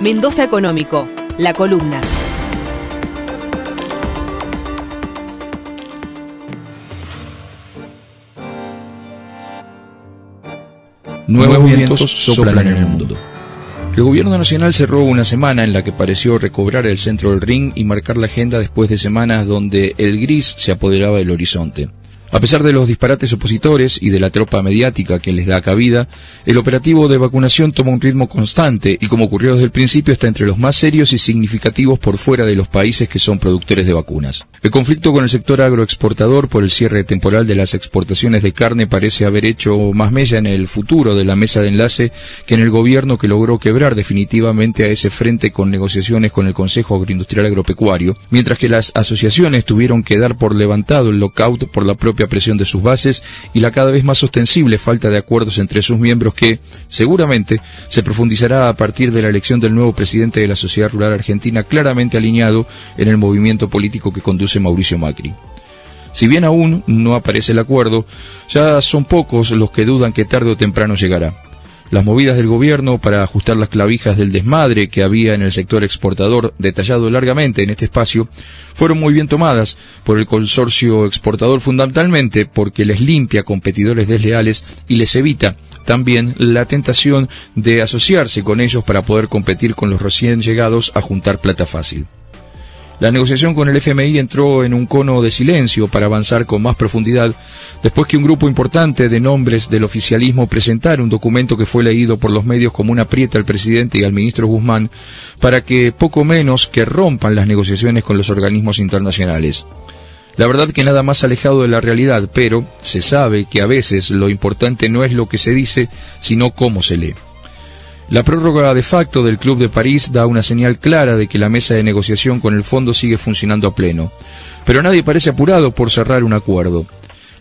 Mendoza Económico, la columna. Nuevos vientos soplan en el mundo. El gobierno nacional cerró una semana en la que pareció recobrar el centro del ring y marcar la agenda después de semanas donde el gris se apoderaba del horizonte. A pesar de los disparates opositores y de la tropa mediática que les da cabida, el operativo de vacunación toma un ritmo constante y como ocurrió desde el principio está entre los más serios y significativos por fuera de los países que son productores de vacunas. El conflicto con el sector agroexportador por el cierre temporal de las exportaciones de carne parece haber hecho más mella en el futuro de la mesa de enlace que en el gobierno que logró quebrar definitivamente a ese frente con negociaciones con el Consejo Agroindustrial Agropecuario, mientras que las asociaciones tuvieron que dar por levantado el lockout por la propia presión de sus bases y la cada vez más ostensible falta de acuerdos entre sus miembros que, seguramente, se profundizará a partir de la elección del nuevo presidente de la sociedad rural argentina claramente alineado en el movimiento político que conduce Mauricio Macri. Si bien aún no aparece el acuerdo, ya son pocos los que dudan que tarde o temprano llegará. Las movidas del gobierno para ajustar las clavijas del desmadre que había en el sector exportador, detallado largamente en este espacio, fueron muy bien tomadas por el consorcio exportador fundamentalmente porque les limpia competidores desleales y les evita también la tentación de asociarse con ellos para poder competir con los recién llegados a juntar plata fácil. La negociación con el FMI entró en un cono de silencio para avanzar con más profundidad después que un grupo importante de nombres del oficialismo presentara un documento que fue leído por los medios como una aprieta al presidente y al ministro Guzmán para que poco menos que rompan las negociaciones con los organismos internacionales. La verdad que nada más alejado de la realidad, pero se sabe que a veces lo importante no es lo que se dice, sino cómo se lee. La prórroga de facto del Club de París da una señal clara de que la mesa de negociación con el fondo sigue funcionando a pleno. Pero nadie parece apurado por cerrar un acuerdo.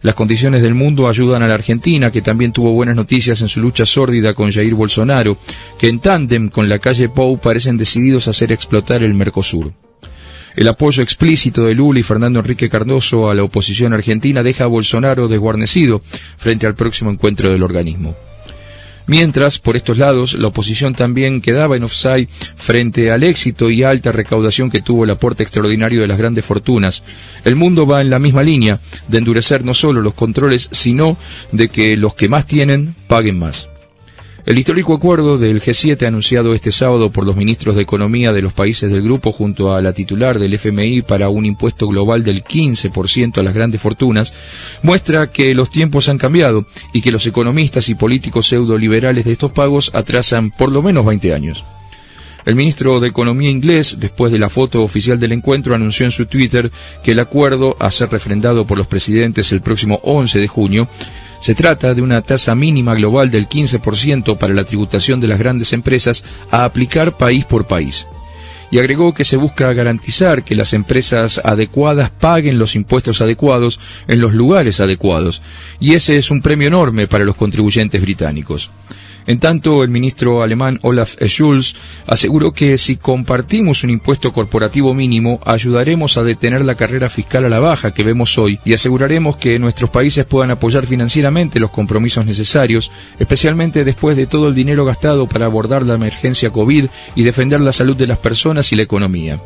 Las condiciones del mundo ayudan a la Argentina, que también tuvo buenas noticias en su lucha sórdida con Jair Bolsonaro, que en tándem con la calle Pou parecen decididos a hacer explotar el Mercosur. El apoyo explícito de Lula y Fernando Enrique Cardoso a la oposición argentina deja a Bolsonaro desguarnecido frente al próximo encuentro del organismo. Mientras, por estos lados, la oposición también quedaba en offside frente al éxito y alta recaudación que tuvo el aporte extraordinario de las grandes fortunas. El mundo va en la misma línea de endurecer no solo los controles, sino de que los que más tienen paguen más. El histórico acuerdo del G7 anunciado este sábado por los ministros de Economía de los países del grupo junto a la titular del FMI para un impuesto global del 15% a las grandes fortunas muestra que los tiempos han cambiado y que los economistas y políticos pseudo-liberales de estos pagos atrasan por lo menos 20 años. El ministro de Economía inglés, después de la foto oficial del encuentro, anunció en su Twitter que el acuerdo, a ser refrendado por los presidentes el próximo 11 de junio, se trata de una tasa mínima global del 15% para la tributación de las grandes empresas a aplicar país por país. Y agregó que se busca garantizar que las empresas adecuadas paguen los impuestos adecuados en los lugares adecuados, y ese es un premio enorme para los contribuyentes británicos. En tanto, el ministro alemán Olaf Scholz aseguró que si compartimos un impuesto corporativo mínimo, ayudaremos a detener la carrera fiscal a la baja que vemos hoy y aseguraremos que nuestros países puedan apoyar financieramente los compromisos necesarios, especialmente después de todo el dinero gastado para abordar la emergencia COVID y defender la salud de las personas y la economía.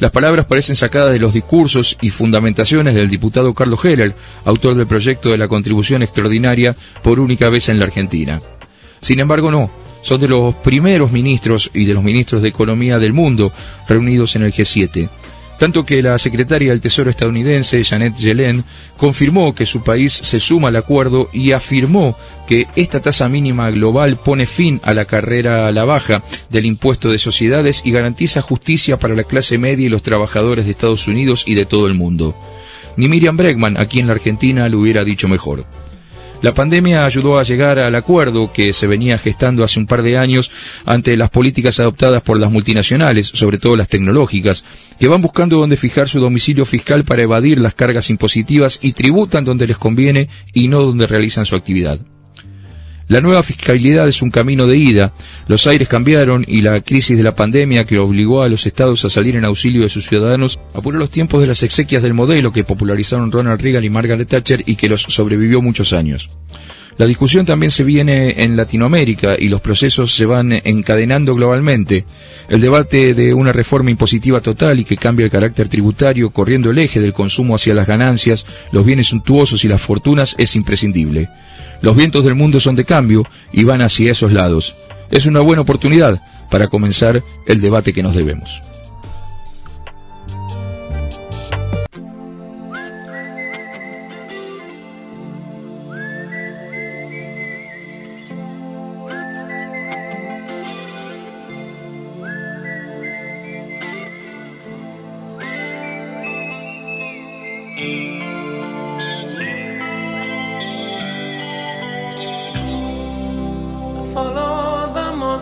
Las palabras parecen sacadas de los discursos y fundamentaciones del diputado Carlos Heller, autor del proyecto de la contribución extraordinaria por única vez en la Argentina. Sin embargo, no. Son de los primeros ministros y de los ministros de Economía del mundo reunidos en el G7. Tanto que la secretaria del Tesoro estadounidense, Janet Yellen, confirmó que su país se suma al acuerdo y afirmó que esta tasa mínima global pone fin a la carrera a la baja del impuesto de sociedades y garantiza justicia para la clase media y los trabajadores de Estados Unidos y de todo el mundo. Ni Miriam Bregman, aquí en la Argentina, lo hubiera dicho mejor. La pandemia ayudó a llegar al acuerdo que se venía gestando hace un par de años ante las políticas adoptadas por las multinacionales, sobre todo las tecnológicas, que van buscando dónde fijar su domicilio fiscal para evadir las cargas impositivas y tributan donde les conviene y no donde realizan su actividad. La nueva fiscalidad es un camino de ida. Los aires cambiaron y la crisis de la pandemia que obligó a los estados a salir en auxilio de sus ciudadanos apuró los tiempos de las exequias del modelo que popularizaron Ronald Reagan y Margaret Thatcher y que los sobrevivió muchos años. La discusión también se viene en Latinoamérica y los procesos se van encadenando globalmente. El debate de una reforma impositiva total y que cambia el carácter tributario corriendo el eje del consumo hacia las ganancias, los bienes suntuosos y las fortunas es imprescindible. Los vientos del mundo son de cambio y van hacia esos lados. Es una buena oportunidad para comenzar el debate que nos debemos.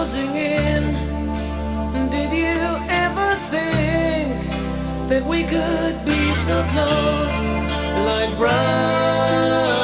closing in. Did you ever think that we could be so close, like brown?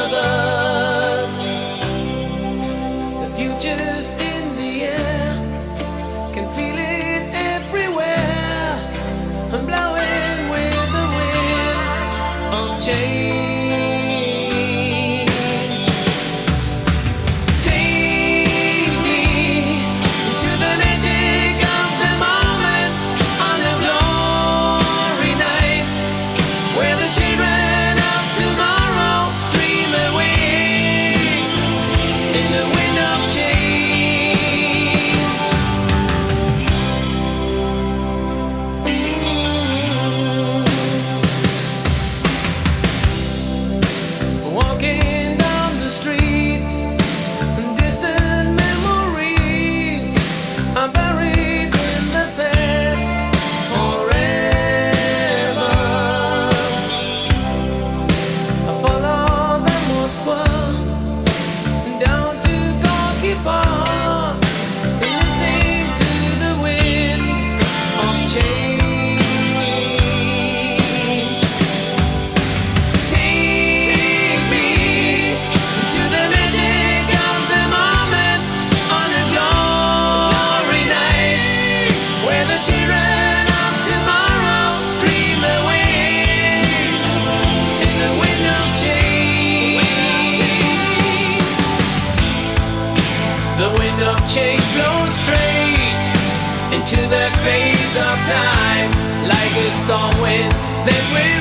Then will.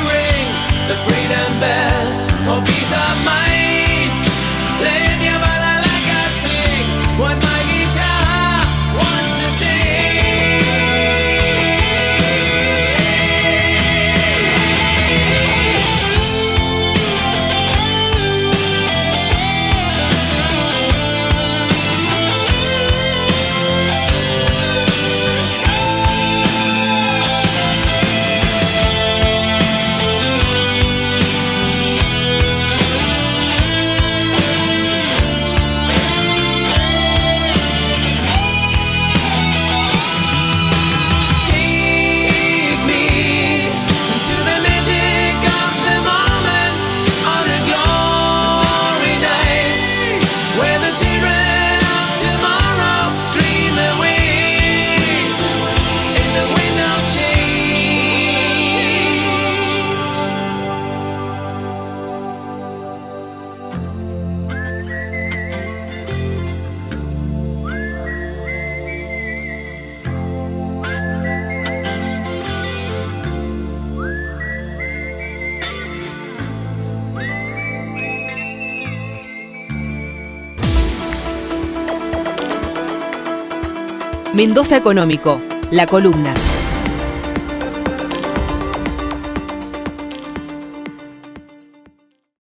Mendoza Económico, la columna.